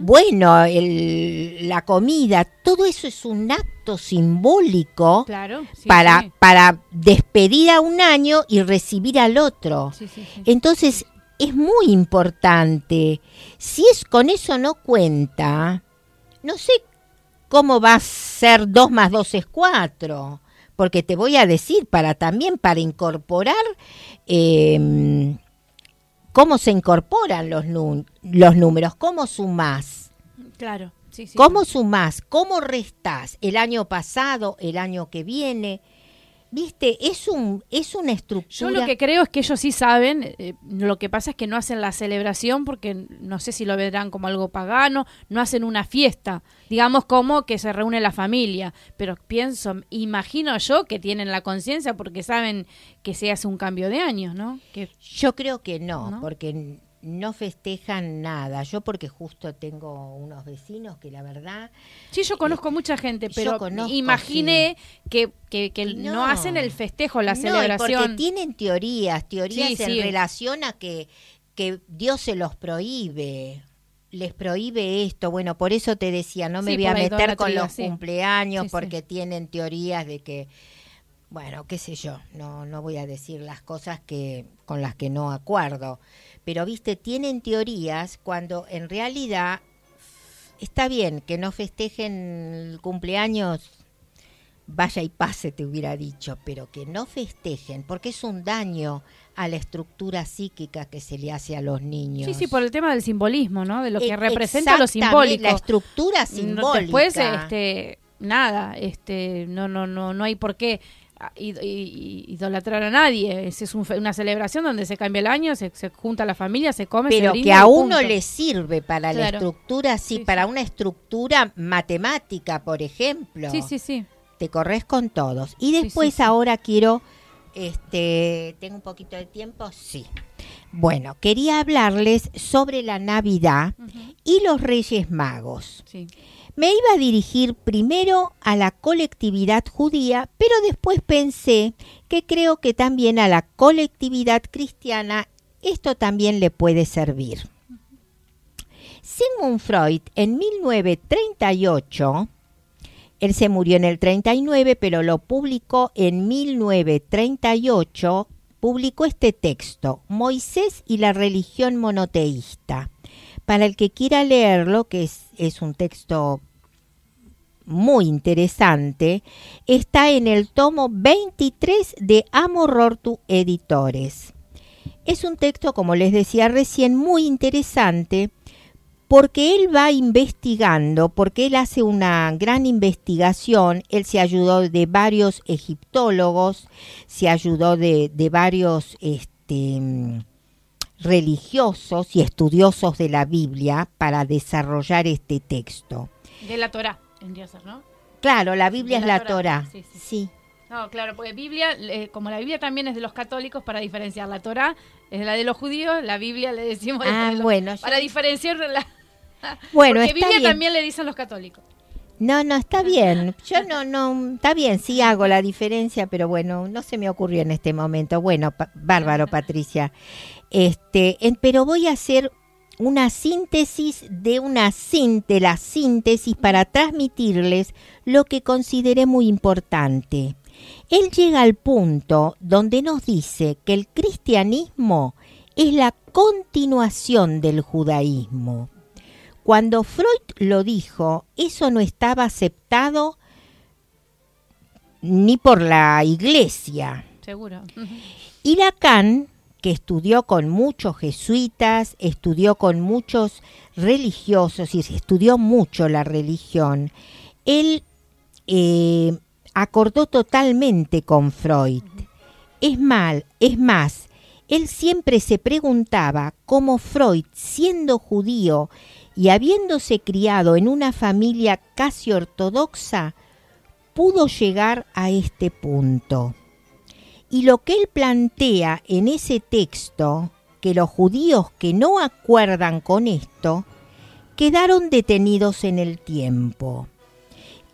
bueno, la comida, todo eso es un acto simbólico para, para despedir a un año y recibir al otro. Entonces, es muy importante. Si es con eso no cuenta, no sé cómo va a ser 2 más 2 es 4 porque te voy a decir para también para incorporar em, cómo se incorporan los, los números, cómo sumás. Claro. Sí, sí, ¿Cómo sumás? ¿Cómo restás? El año pasado, el año que viene. Viste, es un es una estructura. Yo lo que creo es que ellos sí saben, eh, lo que pasa es que no hacen la celebración porque no sé si lo verán como algo pagano, no hacen una fiesta, digamos como que se reúne la familia, pero pienso, imagino yo que tienen la conciencia porque saben que se hace un cambio de año, ¿no? Que, yo creo que no, porque no festejan nada. Yo porque justo tengo unos vecinos que la verdad... Sí, yo conozco mucha gente, pero imaginé que, que, no. hacen el festejo, la celebración. Porque tienen teorías, teorías en relación a que, que Dios se los prohíbe les prohíbe esto. Bueno, por eso te decía, no me voy a meter con los cumpleaños porque tienen teorías de que, bueno, qué sé yo, no, no voy a decir las cosas que con las que no acuerdo pero viste, tienen teorías cuando en realidad está bien que no festejen el cumpleaños, vaya y pase, te hubiera dicho, pero que no festejen, porque es un daño a la estructura psíquica que se le hace a los niños. Sí, sí, por el tema del simbolismo, ¿no? De lo que e, representa lo simbólico. La estructura simbólica. Después, este, nada, este, no, no, no, no hay por qué idolatrar a nadie. Es, una celebración donde se cambia el año, se, junta la familia, se come, Pero que a uno le sirve para la estructura, sí, para una estructura matemática, por ejemplo. Sí, sí, sí. Te corres con todos. Y después ahora quiero, este, tengo un poquito de tiempo, sí. Bueno, quería hablarles sobre la Navidad y los Reyes Magos. Sí. Me iba a dirigir primero a la colectividad judía, pero después pensé que creo que también a la colectividad cristiana esto también le puede servir. Sigmund Freud en 1938, él se murió en el 39, pero lo publicó en 1938, publicó este texto, Moisés y la religión monoteísta. Para el que quiera leerlo, que es, un texto muy interesante, está en el tomo 23 de Amorortu Editores. Es un texto, como les decía recién, muy interesante porque él va investigando, porque él hace una gran investigación, él se ayudó de varios egiptólogos, se ayudó de, de varios este, religiosos y estudiosos de la Biblia para desarrollar este texto. De la Torah, ¿no? Claro, la Biblia es la, Torah. Sí, No, claro, porque Biblia, como la Biblia también es de los católicos, para diferenciar la Torah es la de los judíos, la Biblia le decimos ah, bueno, para diferenciar la Bueno, porque Biblia también le dicen los católicos. No, no, está bien. Yo no, no, está bien, sí hago la diferencia, pero bueno, no se me ocurrió en este momento. Bueno, bárbaro, Patricia. Este, pero voy a hacer una síntesis de una la síntesis para transmitirles lo que consideré muy importante. Él llega al punto donde nos dice que el cristianismo es la continuación del judaísmo. Cuando Freud lo dijo, eso no estaba aceptado ni por la iglesia. Seguro. Y Lacan que estudió con muchos jesuitas, estudió con muchos religiosos y estudió mucho la religión, él eh, acordó totalmente con Freud. Es mal, es más, él siempre se preguntaba cómo Freud, siendo judío y habiéndose criado en una familia casi ortodoxa, pudo llegar a este punto. Y lo que él plantea en ese texto, que los judíos que no acuerdan con esto, quedaron detenidos en el tiempo.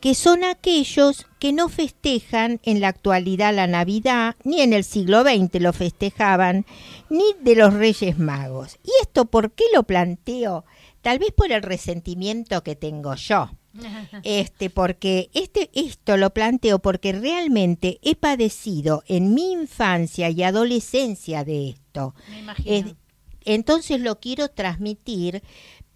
que son aquellos que no festejan en la actualidad la Navidad, ni en el siglo XX lo festejaban, ni de los Reyes Magos. ¿Y esto por qué lo planteo? Tal vez por el resentimiento que tengo yo. Este, porque este, esto lo planteo porque realmente he padecido en mi infancia y adolescencia de esto. entonces lo quiero transmitir,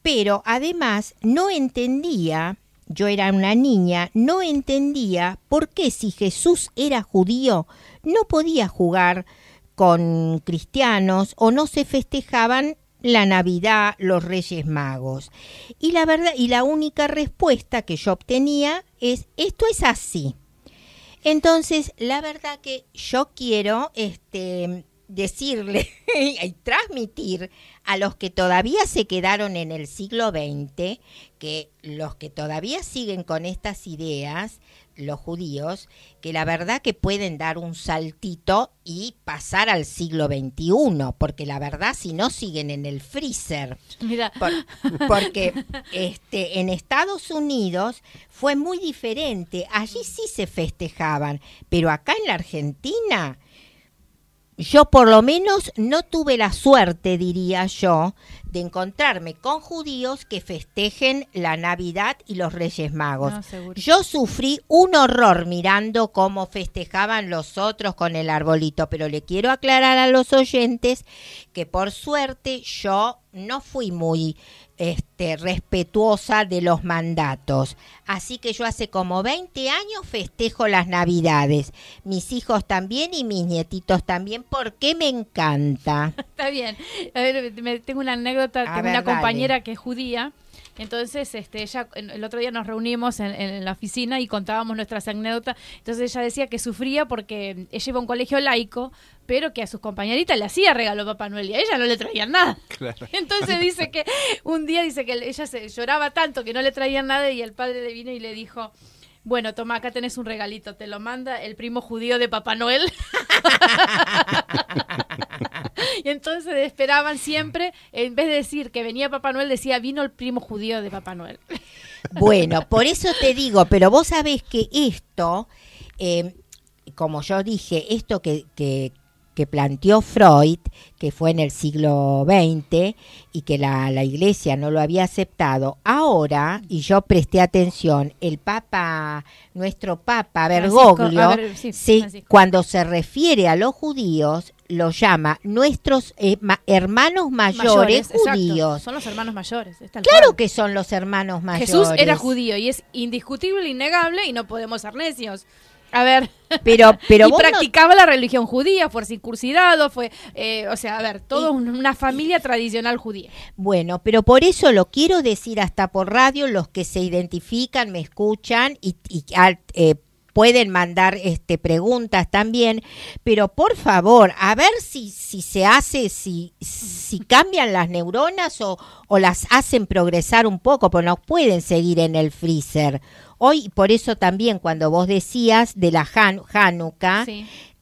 pero además no entendía yo era una niña, no entendía por qué si Jesús era judío no podía jugar con cristianos o no se festejaban la Navidad, los Reyes Magos. Y la verdad y la única respuesta que yo obtenía es esto es así. Entonces, la verdad que yo quiero este decirle y transmitir a los que todavía se quedaron en el siglo XX, que los que todavía siguen con estas ideas, los judíos, que la verdad que pueden dar un saltito y pasar al siglo XXI, porque la verdad si no siguen en el freezer, Mira. porque este, en Estados Unidos fue muy diferente, allí sí se festejaban, pero acá en la Argentina yo por lo menos no tuve la suerte, diría yo, de encontrarme con judíos que festejen la Navidad y los Reyes Magos. yo sufrí un horror mirando cómo festejaban los otros con el arbolito, pero le quiero aclarar a los oyentes que por suerte yo no fui muy este, respetuosa de los mandatos. Así que yo hace como 20 años festejo las Navidades. Mis hijos también y mis nietitos también, porque me encanta. Está bien. A ver, me, tengo una anécdota. tengo una compañera que es judía entonces, este, ella, el otro día nos reunimos en, la oficina y contábamos nuestras anécdotas. Entonces ella decía que sufría porque ella iba a un colegio laico, pero que a sus compañeritas le hacía regalo Papá Noel y a ella no le traían nada. Entonces dice que un día dice que ella se lloraba tanto que no le traían nada y el padre le vino y le dijo, bueno, toma, acá tenés un regalito, te lo manda el primo judío de Papá Noel. y entonces esperaban siempre, en vez de decir que venía Papá Noel, decía vino el primo judío de Papá Noel. bueno, por eso te digo, pero vos sabés que esto, eh, como yo dije, esto que, que, que planteó Freud, que fue en el siglo XX y que la, la, iglesia no lo había aceptado, ahora, y yo presté atención, el Papa, nuestro Papa Bergoglio, cuando se refiere a los judíos, lo llama nuestros eh, hermanos mayores, judíos. Son los hermanos mayores. claro que son los hermanos mayores. Jesús era judío y es indiscutible, innegable y no podemos ser necios. A ver. Pero, pero y practicaba la religión judía, fue circuncidado, fue, eh, o sea, a ver, todo una familia tradicional judía. Bueno, pero por eso lo quiero decir hasta por radio, los que se identifican, me escuchan y, y eh, pueden mandar este preguntas también, pero por favor, a ver si, si se hace, si, si cambian las neuronas o, o las hacen progresar un poco, pues no pueden seguir en el freezer. Hoy, por eso también cuando vos decías de la Han Hanukkah,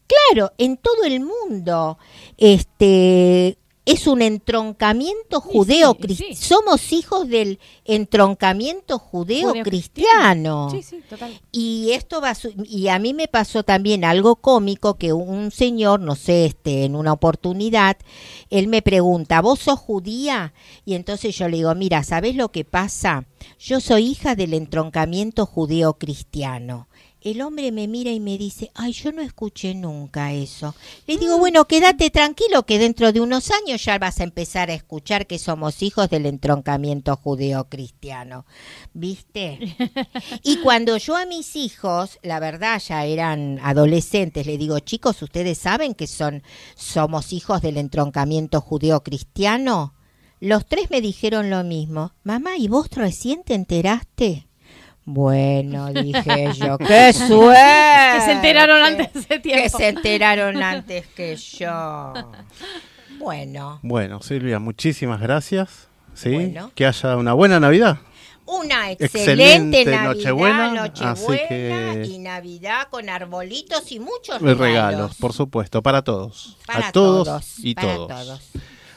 claro, en todo el mundo, este, es un entroncamiento judeo-cristiano. Somos hijos del entroncamiento judeo-cristiano. Y esto va y a mí me pasó también algo cómico que un señor, no sé, este en una oportunidad, él me pregunta, "¿Vos sos judía?" Y entonces yo le digo, "Mira, ¿sabes lo que pasa? Yo soy hija del entroncamiento judeo-cristiano." El hombre me mira y me dice, ay, yo no escuché nunca eso. Le digo, bueno, quédate tranquilo que dentro de unos años ya vas a empezar a escuchar que somos hijos del entroncamiento judeo-cristiano. ¿Viste? Y cuando yo a mis hijos, la verdad ya eran adolescentes, le digo, chicos, ¿ustedes saben que son, somos hijos del entroncamiento judeo-cristiano? Los tres me dijeron lo mismo. Mamá, ¿y vos recién te enteraste? Bueno, dije yo, qué suerte. Que se enteraron antes de tiempo. Que se enteraron antes que yo. Bueno. Bueno, Silvia, muchísimas gracias. ¿sí? Que haya una buena Navidad. Una excelente, Navidad, Nochebuena, Nochebuena y Navidad con arbolitos y muchos regalos. regalos por supuesto, para todos. Para a todos, y todos.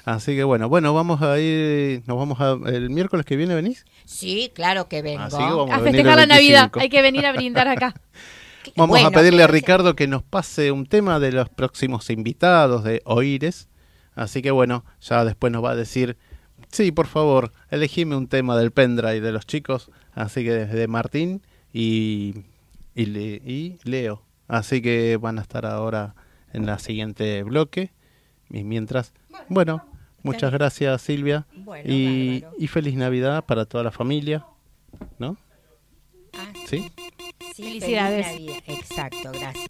Así que bueno, bueno, vamos a ir, nos vamos a, el miércoles que viene, ¿venís? Sí, claro que vengo. a, festejar la Navidad, hay que venir a brindar acá. vamos a pedirle a Ricardo que nos pase un tema de los próximos invitados de Oires. Así que bueno, ya después nos va a decir, sí, por favor, elegime un tema del pendrive de los chicos. Así que desde Martín y, y Leo. Así que van a estar ahora en la siguiente bloque. Y mientras, bueno, muchas gracias Silvia. y, y, feliz Navidad para toda la familia, ¿no? Ah, ¿Sí? sí Felicidades. Exacto, gracias.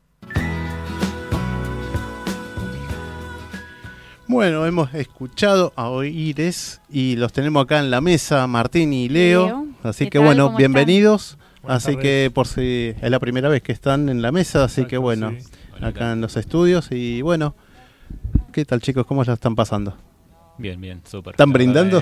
Bueno, hemos escuchado a Oires y los tenemos acá en la mesa, Martín y Leo. Leo, así ¿qué que tal? bueno, ¿Cómo bienvenidos. Buenas así tardes. que por si es la primera vez que están en la mesa, así que bueno, sí. acá en los estudios y bueno, ¿qué tal chicos? ¿Cómo la están pasando? Bien, bien, súper. ¿Están brindando?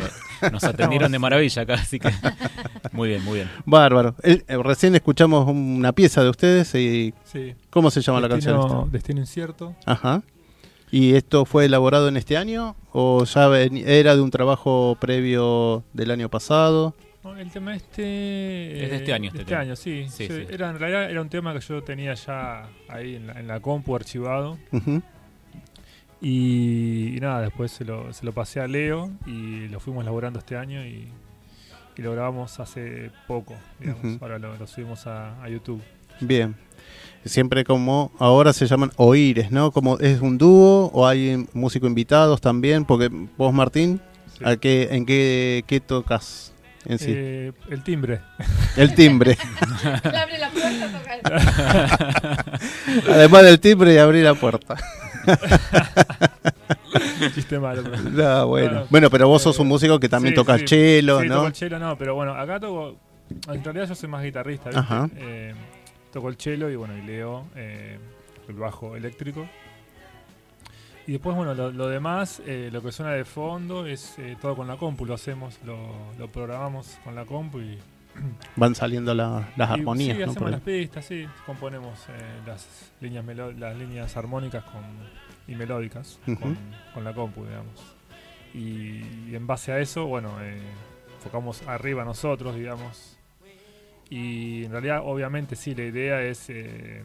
nos atendieron de maravilla acá, así que muy bien, muy bien. Bárbaro. El- eh, recién escuchamos una pieza de ustedes y Sí. ¿cómo se llama la canción? esta? Destino incierto. Ajá. ¿Y esto fue elaborado en este año o ya ven- era de un trabajo previo del año pasado? No, el tema este... Es de este eh, año, de este este año, sí. Sí, Sí, sí. Era, en realidad era un tema que yo tenía ya ahí en la, en la compu archivado. Y, y nada, después se lo, se lo pasé a Leo y lo fuimos elaborando este año y, y lo grabamos hace poco, digamos. Ahora lo, lo subimos a, a YouTube. Bien. Siempre como ahora se llaman oíres, ¿no? Como es un dúo o hay músicos invitados también, porque vos Martín, Sí. ¿a qué, ¿en qué, qué tocas en sí? Eh, el timbre. El timbre. Abre la puerta, toca Además del timbre y abrir la puerta. Chiste malo. pero- No, bueno. Bueno, bueno, pero vos eh, sos un músico que también sí, toca sí. chelo, Sí, ¿no? toco el chelo, no, pero bueno, acá toco. En realidad yo soy más guitarrista, ¿viste? Ajá. Eh, toco el chelo y bueno, y Leo eh, el bajo eléctrico. Y después, bueno, lo, lo demás, eh, lo que suena de fondo es eh, todo con la compu, lo hacemos, lo, lo programamos con la compu y. Van saliendo la- las y armonías, Sí, ¿no? hacemos las pistas, sí, componemos las líneas melo- las líneas armónicas con, y melódicas con, con la compu, digamos. Y, y en base a eso, bueno, enfocamos arriba nosotros, digamos. Y en realidad, obviamente, sí, la idea es eh,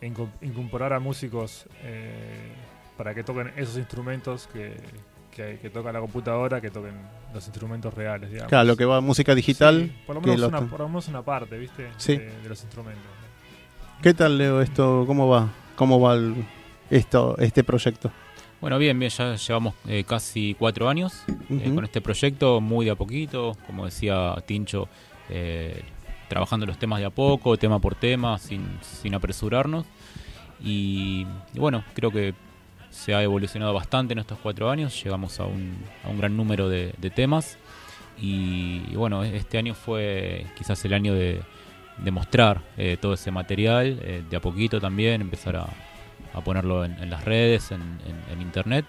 inco- incorporar a músicos eh, para que toquen esos instrumentos que, que, que toca la computadora, que toquen los instrumentos reales, digamos. Claro, lo que va a música digital. Sí, por, lo menos una, por lo menos una parte, ¿viste? Sí. De, de los instrumentos. ¿Qué tal, Leo, esto? ¿Cómo va? ¿Cómo va el- esto, este proyecto? Bueno, bien, bien, ya llevamos eh, casi cuatro años eh, con este proyecto, muy de a poquito, como decía Tincho, eh, trabajando los temas de a poco, tema por tema, sin, sin apresurarnos. Y, y bueno, creo que se ha evolucionado bastante en estos cuatro años, llegamos a un, a un gran número de, de temas. Y, y bueno, este año fue quizás el año de, de mostrar eh, todo ese material, eh, de a poquito también, empezar a, a ponerlo en, en las redes, en, en- en internet.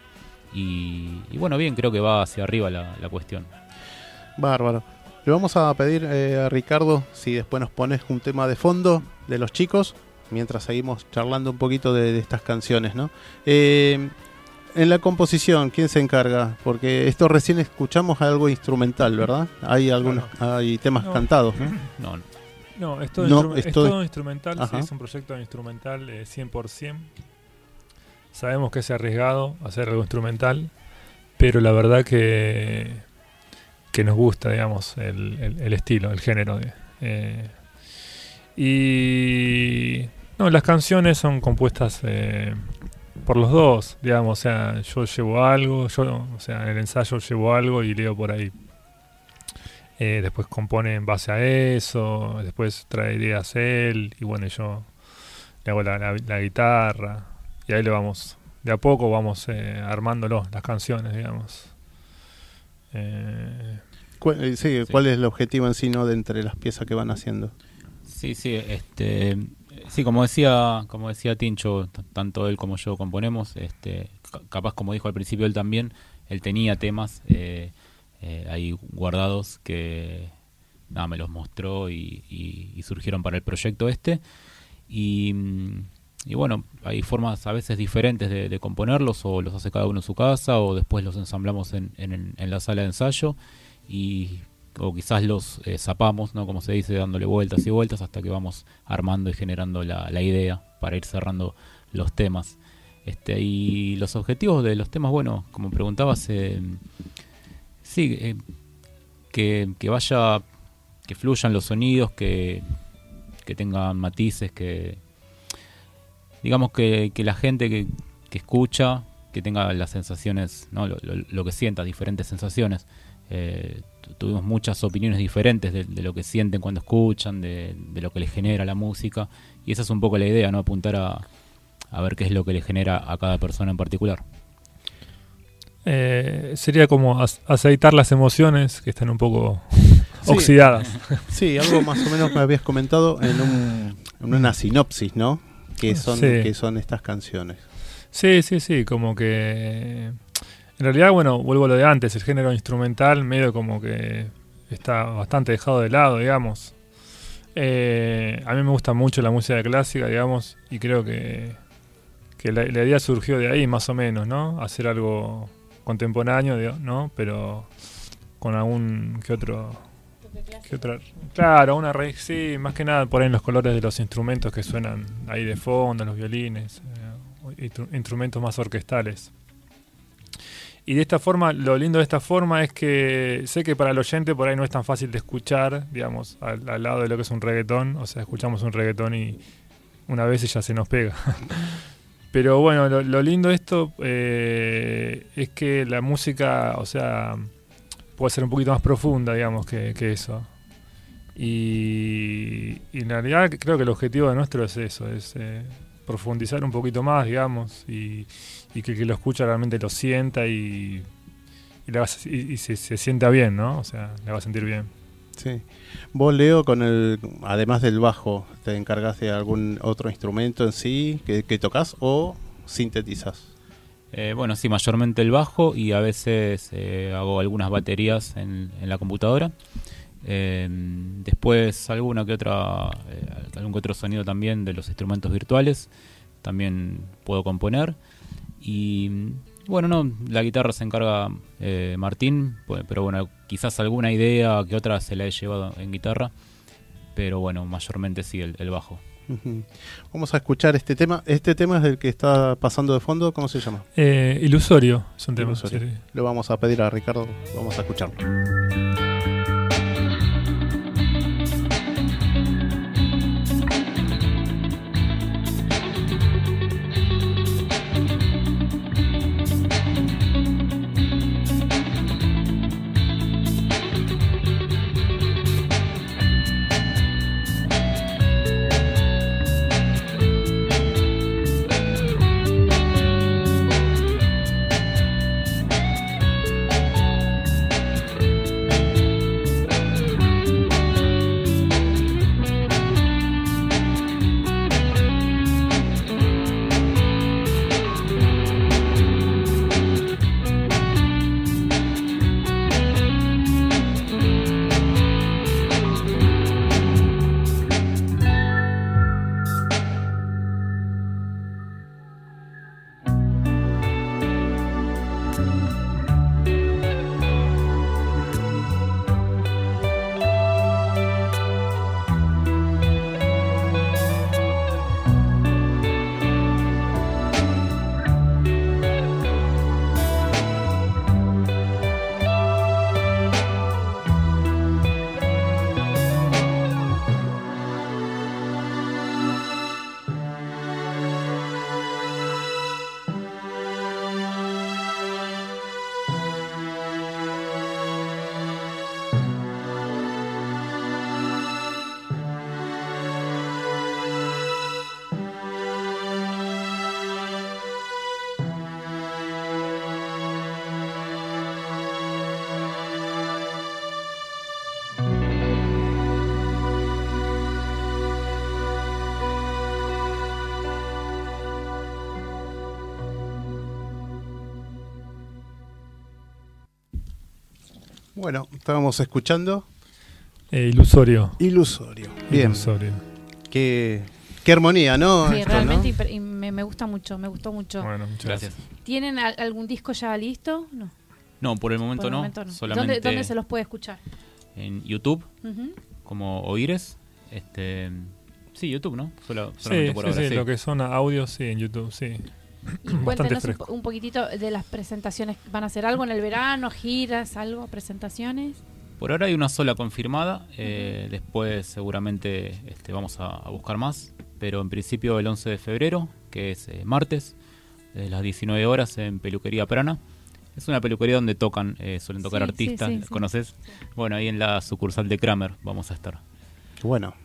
Y, y bueno, bien, creo que va hacia arriba la, la cuestión. Bárbaro. Le vamos a pedir eh, a Ricardo si después nos pones un tema de fondo de los chicos, mientras seguimos charlando un poquito de, de estas canciones, ¿no? Eh, en la composición, ¿quién se encarga? Porque esto recién escuchamos algo instrumental, ¿verdad? Hay algunos, hay temas No. cantados, ¿no? No, No, es todo, No, instru- es es todo- instrumental, sí, es un proyecto instrumental eh, 100%. Sabemos que es arriesgado hacer algo instrumental, pero la verdad que, que nos gusta, digamos, el, estilo, el género. de- eh, y no, las canciones son compuestas eh, por los dos, digamos, o sea, yo llevo algo, yo, o sea, en el ensayo llevo algo y leo por ahí. Eh, después compone en base a eso, después trae ideas él, y bueno, yo le hago la, la- la guitarra, y ahí le vamos, de a poco vamos eh, armándolo, las canciones, digamos. Eh, eh, sí, Sí. ¿cuál es el objetivo en sí, no, de entre las piezas que van haciendo? Sí, sí, este, sí, como decía, como decía Tincho, tanto él como yo componemos, este, ca- capaz como dijo al principio él también, él tenía temas eh, eh, ahí guardados que nada me los mostró y, y- y surgieron para el proyecto este y, mm, y bueno, hay formas a veces diferentes de, componerlos o los hace cada uno en su casa o después los ensamblamos en, en, en la sala de ensayo y o quizás los eh, zapamos, ¿no? Como se dice, dándole vueltas y vueltas hasta que vamos armando y generando la, la idea para ir cerrando los temas. Este, y los objetivos de los temas, bueno, como preguntabas, eh, sí, eh, que, que vaya, que fluyan los sonidos, que, que tengan matices, que digamos que, que la gente que, que escucha, que tenga las sensaciones, ¿no? lo, lo- lo que sienta, diferentes sensaciones. eh, tuvimos muchas opiniones diferentes de, lo que sienten cuando escuchan, de, lo que les genera la música. Y esa es un poco la idea, ¿no? Apuntar a, a ver qué es lo que le genera a cada persona en particular. Eh, sería como aceitar las emociones que están un poco oxidadas. Sí, algo más o menos me habías comentado en, una sinopsis, ¿no? Que son, que son estas canciones. Sí, sí, sí, como que... En realidad, bueno, vuelvo a lo de antes, el género instrumental medio como que está bastante dejado de lado, digamos. Eh, a mí me gusta mucho la música clásica, digamos, y creo que, que la, la idea surgió de ahí, más o menos, ¿no? Hacer algo contemporáneo, ¿no? Pero con algún que otro claro, una raíz, sí, más que nada por ahí los colores de los instrumentos que suenan ahí de fondo, los violines, eh, instrumentos más orquestales. Y de esta forma, lo lindo de esta forma es que sé que para el oyente por ahí no es tan fácil de escuchar, digamos, al, al lado de lo que es un reggaetón, o sea, escuchamos un reggaetón y una vez ya se nos pega. Pero bueno, lo, lindo de esto eh, es que la música, o sea, puede ser un poquito más profunda, digamos, que, eso. Y, en realidad creo que el objetivo de nuestro es eso, es eh, profundizar un poquito más, digamos, y, que el que lo escucha realmente lo sienta y, y, se, se sienta bien, ¿no? O sea, le va a sentir bien. Sí. Vos, Leo, con el, además del bajo, ¿te encargas de algún otro instrumento en sí que, que tocas o sintetizas? Eh, bueno, sí, mayormente el bajo y a veces eh, hago algunas baterías en, la computadora. Eh, después alguna que otra, algún que otro sonido también de los instrumentos virtuales. También puedo componer. Y bueno, no, la guitarra se encarga Martín, pero bueno, quizás alguna idea que otra se la he llevado en guitarra, pero bueno, mayormente sí el, bajo. Vamos a escuchar este tema. Este tema es el que está pasando de fondo. ¿Cómo se llama? Eh, ilusorio. Es un tema. Lo vamos a pedir a Ricardo. Vamos a escucharlo. Bueno, estábamos escuchando. Eh, ilusorio. Ilusorio. Bien. Ilusorio. Qué, qué armonía, ¿no? Sí, realmente y me, gusta mucho, me gustó mucho. Bueno, muchas gracias. ¿Tienen algún disco ya listo? No. No, por el momento, no. Solamente ¿Dónde, se los puede escuchar? En YouTube, como Oires. Este, sí, YouTube, ¿no? Solo, sí, por sí, sí, lo que son audios, sí, en YouTube, sí. Y cuéntenos un, poquitito de las presentaciones. ¿Van a hacer algo en el verano? ¿Giras? ¿Algo? ¿Presentaciones? Por ahora hay una sola confirmada. Eh, después seguramente este, vamos a, buscar más. Pero en principio el 11 de febrero, que es eh, martes, de las 19 horas en Peluquería Prana. Es una peluquería donde tocan, eh, suelen tocar Sí, artistas, sí, sí. ¿conoces? Bueno, ahí en la sucursal de Kramer vamos a estar. Bueno,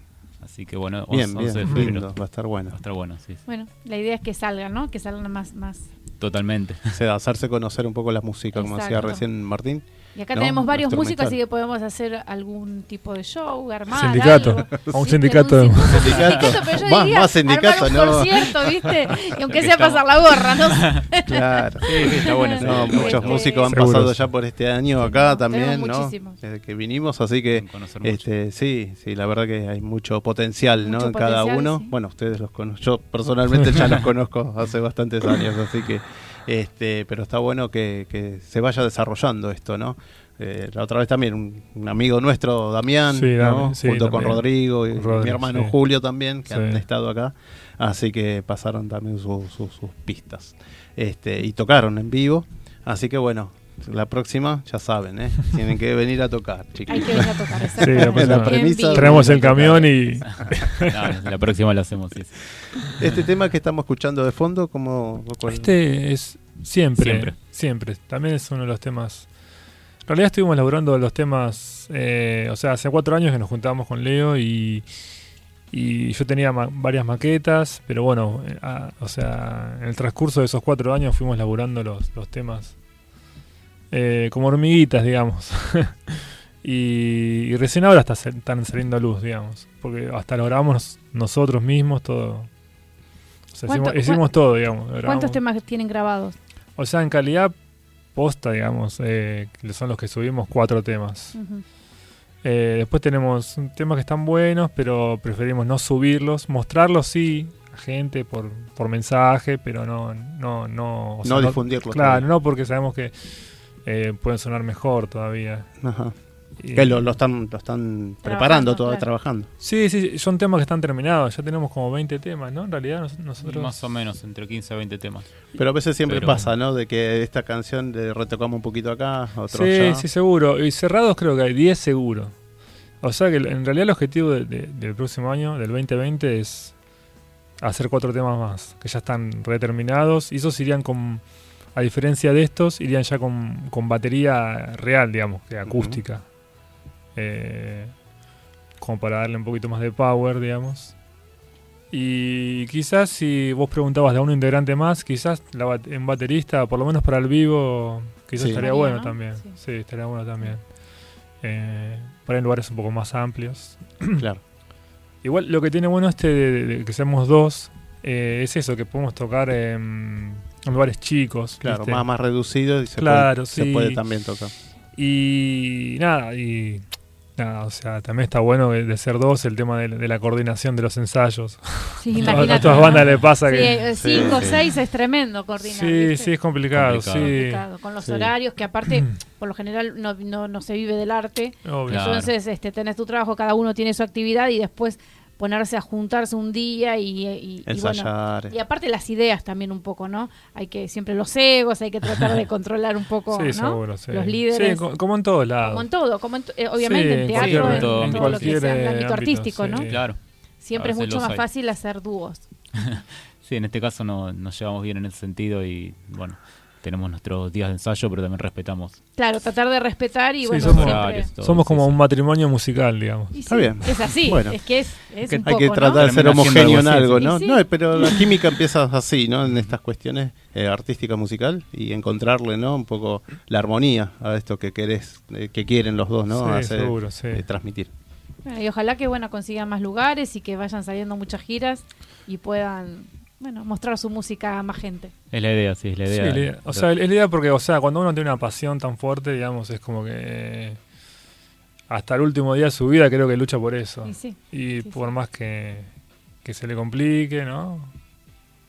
Así que bueno, bien, 11 de bien, febrero. lindo, va a estar bueno. Va a estar bueno, sí, sí. Bueno, la idea es que salgan, ¿no? Que salgan más, más. Totalmente. O sea, hacerse conocer un poco la música, como decía recién Martín. Y acá ¿no? tenemos varios músicos, así que podemos hacer algún tipo de show, armar Sindicato. algo. A un Sí, sindicato. un Sindicato. pero yo Más- diría más sindicato, armar un ¿no? concierto, ¿viste? Y aunque que sea estamos- pasar la gorra, ¿no? Claro. Sí, está bueno. No, muchos Este, músicos han pasado ya por este año acá Tenemos también, ¿no? muchísimos. Desde que vinimos, así que este sí, sí, la verdad que hay mucho potencial, ¿no? En cada uno. sí. Bueno, ustedes los conocen. Yo personalmente ya los conozco hace bastantes años, así que este, pero está bueno que, que se vaya desarrollando esto, ¿no? Eh, la otra vez también un, un amigo nuestro, Damián, Sí, ¿no? Dami- sí, junto con. Rodrigo y, mi hermano sí. Julio también, que han estado acá, así que pasaron también su- su- sus pistas este, y tocaron en vivo, así que bueno, la próxima ya saben, ¿eh? tienen que venir a tocar, Hay chiquillos. que venir a tocar, Sí, la premisa-. Traemos el camión y No, la próxima lo hacemos, sí, sí. Este tema que estamos escuchando de fondo, como Este es siempre, Siempre. siempre, También es uno de los temas. En realidad estuvimos elaborando los temas, eh, o sea, hace cuatro años que nos juntábamos con Leo y, y yo tenía ma- varias maquetas, pero bueno, eh, ah, o sea, en el transcurso de esos cuatro años fuimos elaborando los, los temas eh, como hormiguitas, digamos. y, y recién ahora está, están saliendo a luz, digamos, porque hasta lo grabamos nosotros mismos, todo. O sea, ¿Cuánto- hicimos, hicimos todo, digamos. ¿Cuántos temas tienen grabados? O sea, en calidad posta, digamos, eh, son los que subimos cuatro temas. Eh, después tenemos temas que están buenos, pero preferimos no subirlos. Mostrarlos sí a gente por, por mensaje, pero no, no, no. o sea, no difundirlo. Claro, no porque sabemos que eh, pueden sonar mejor todavía. Ajá. Y- Que lo, lo están, lo están preparando, todavía claro. trabajando. Sí, sí, son temas que están terminados. Ya tenemos como 20 temas, ¿no? En realidad nos- nosotros... Más o menos, entre 15 a 20 temas. Pero a veces siempre Pero- pasa, ¿no? De que esta canción le retocamos un poquito acá, otro Sí, allá. sí, seguro. Y cerrados creo que hay 10 seguro. O sea que en realidad el objetivo de- de- del próximo año, del 2020, es hacer cuatro temas más, que ya están reterminados. Y esos irían con, a diferencia de estos, irían ya con, con batería real, digamos, que acústica. Eh, como para darle un poquito más de power, digamos. Y quizás si vos preguntabas de a un integrante más, quizás la bat- en baterista, por lo menos para el vivo, quizás Sí. estaría bueno ¿no? también. Sí. Sí. estaría bueno también. Eh, por ahí en lugares un poco más amplios. Claro. Igual lo que tiene bueno este de, de- de que seamos dos eh, es eso, que podemos tocar en, en lugares chicos. Claro, ¿viste? más, más reducido y se, Claro, puede, se sí. puede también tocar. Y nada, y nada, o sea, también está bueno de, de ser dos el tema de, de la coordinación de los ensayos. Sí, A a todas ¿no? bandas le pasa Sí, que... eh, cinco Sí, seis es tremendo coordinar. Sí, ¿viste? sí, es complicado, Complicado. sí. Complicado, Con los Sí. horarios, que aparte, por lo general, no, no, no se vive del arte. Obvio. Claro. Entonces, este, tenés tu trabajo, cada uno tiene su actividad y después ponerse a juntarse un día y, y- y bueno, Ensayar. y aparte las ideas también un poco, ¿no? Hay que siempre los egos, hay que tratar de controlar un poco, Sí, ¿no? seguro, sí. Los líderes. Sí, co- como en todos lados. Como en todo, como en eh, obviamente Sí, en teatro, cualquier- en, en en todo lo que cualquier, el ámbito ámbito, artístico, sí. ¿no? Claro. Siempre es mucho más hay. fácil hacer dúos. Sí, en este caso no, nos llevamos bien en ese sentido y bueno, tenemos nuestros días de ensayo, pero también respetamos. Claro, tratar de respetar y Sí, bueno, somos- siempre... horarios, todo, Somos sí, como sí. un matrimonio musical, digamos. Y Está sí, bien. Es así, Bueno. es que es, es Que un Hay poco, que ¿no? tratar de ser homogéneo en algo. ¿no? No, pero la química empieza así, ¿no? En estas cuestiones eh, artística musical y encontrarle, ¿no? Un poco la armonía a esto que querés, eh, que quieren los dos, ¿no? Sí, Hacer, seguro, sí. eh, transmitir. Bueno, y ojalá que bueno consigan más lugares y que vayan saliendo muchas giras y puedan bueno mostrar su música a más gente. Es la idea, sí, es la Sí, idea. la idea- o sea, es la idea porque, o sea, cuando uno tiene una pasión tan fuerte, digamos, es como que hasta el último día de su vida creo que lucha por eso. Y sí, Y sí, por sí. más que, que se le complique, ¿no?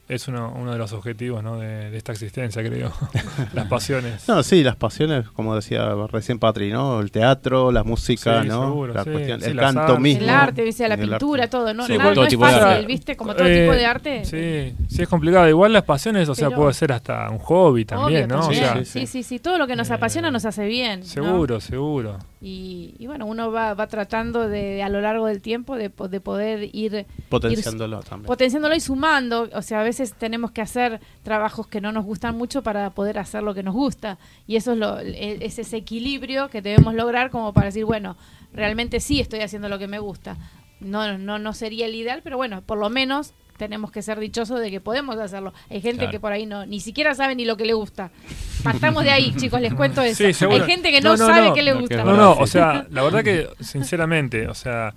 Es uno, uno de los objetivos, ¿no? De, de esta existencia, creo. Las pasiones. No, sí, las pasiones, como decía recién Patri, ¿no? El teatro, la música, Sí, ¿no? seguro, la sí, cuestión, sí, el canto artes. mismo. el arte, sea, la El pintura, arte. todo, no, Sí, Nada- todo no es tipo de fácil, arte. ¿viste? Como todo Eh, tipo de arte. Sí, sí, es complicado. Igual las pasiones, o sea, puede ser hasta un hobby también, Obvio, ¿no? también. O sea, Sí, sí, sí, sí, todo lo que nos Eh, apasiona nos hace bien. ¿no? seguro, seguro. Y, y bueno, uno va, va tratando de, a lo largo del tiempo de, de poder ir Potenciándolo también. potenciándolo y sumando. O sea, a veces veces tenemos que hacer trabajos que no nos gustan mucho para poder hacer lo que nos gusta. Y eso es, lo, e, es ese equilibrio que debemos lograr como para decir, bueno, realmente sí estoy haciendo lo que me gusta. No, no, no sería el ideal, pero bueno, por lo menos tenemos que ser dichosos de que podemos hacerlo. Hay gente que por ahí no, ni siquiera sabe ni lo que le gusta. Partamos de ahí, chicos, les cuento eso. Hay gente que no, sabe qué le gusta. No, no, o sea, la verdad que, sinceramente, o sea,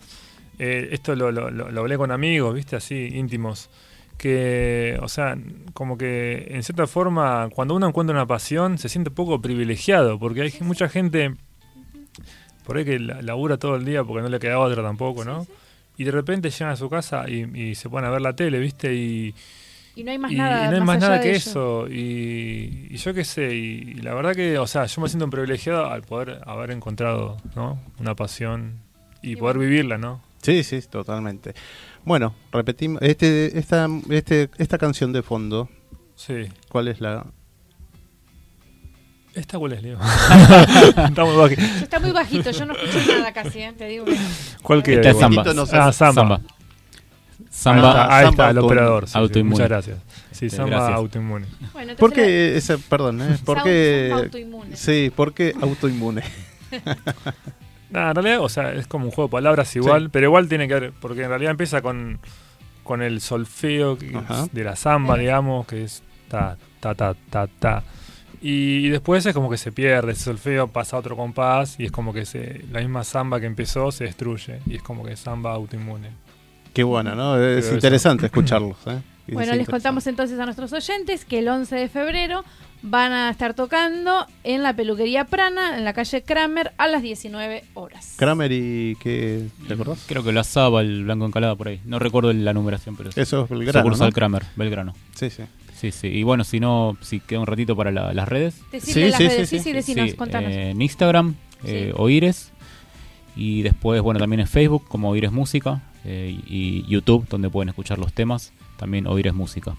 eh, esto lo, lo, lo, hablé con amigos, viste, así, íntimos, que, o sea, como que en cierta forma, cuando uno encuentra una pasión, se siente poco privilegiado, porque hay mucha gente por ahí que labura todo el día porque no le queda otra tampoco, ¿no? y de repente llegan a su casa y, se ponen a ver la tele, ¿viste? Y, y no hay más nada. no hay más, nada que eso. Y, yo qué sé, y, la verdad que, o sea, yo me siento un privilegiado al poder haber encontrado, ¿no? Una pasión y, poder vivirla, ¿no? Sí, sí, totalmente. Bueno, repetimos, este, esta, este, esta canción de fondo, sí. ¿cuál es la, ¿Esta cuál es, Leo? está muy bajito. Está muy bajito, yo no escucho nada casi, ¿eh? te digo que... ¿Cuál que Esta es Samba. ah, Samba. Samba. Ahí está, el operador. autoinmune. muchas gracias. Sí, Samba autoinmune. Bueno, ¿Por qué, ese, perdón, ¿eh? ¿Por qué... autoinmune. Sí, ¿por qué autoinmune? Nada, en realidad, o sea, es como un juego de palabras igual, pero igual tiene que ver, porque en realidad empieza con, con el solfeo de la samba, digamos, que es ta, ta, ta, ta, ta. Y, después es como que se pierde ese solfeo, pasa a otro compás y es como que se, la misma samba que empezó se destruye y es como que samba autoinmune. Qué bueno, ¿no? Es interesante escucharlos. ¿eh? Bueno, les contamos entonces a nuestros oyentes que el 11 de febrero van a estar tocando en la peluquería Prana, en la calle Kramer, a las 19 horas. ¿Kramer y qué? ¿Te acordás? Creo que la Saba, el Blanco Encalada por ahí. No recuerdo la numeración, pero Eso es Belgrano. ¿no? Kramer, Belgrano. Sí, sí. Sí, sí. Y bueno, si no, si queda un ratito para las redes. sí, sí, redes. sí, sí, sí, eh, en Instagram, eh, Oires. Y después, bueno, también en Facebook, como Oires Música. Eh, y YouTube, donde pueden escuchar los temas. También Oires Música.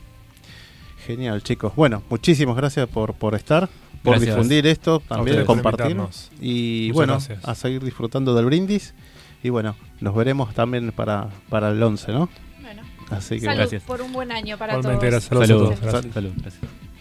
Genial, chicos. Bueno, muchísimas gracias por, por estar, por difundir esto, también compartirnos. Y bueno, a seguir disfrutando del brindis. Y bueno, nos veremos también para, para el 11, ¿no? Así que Salud gracias. por un buen año para todos. Gracias. Salud. Salud. Salud. Gracias.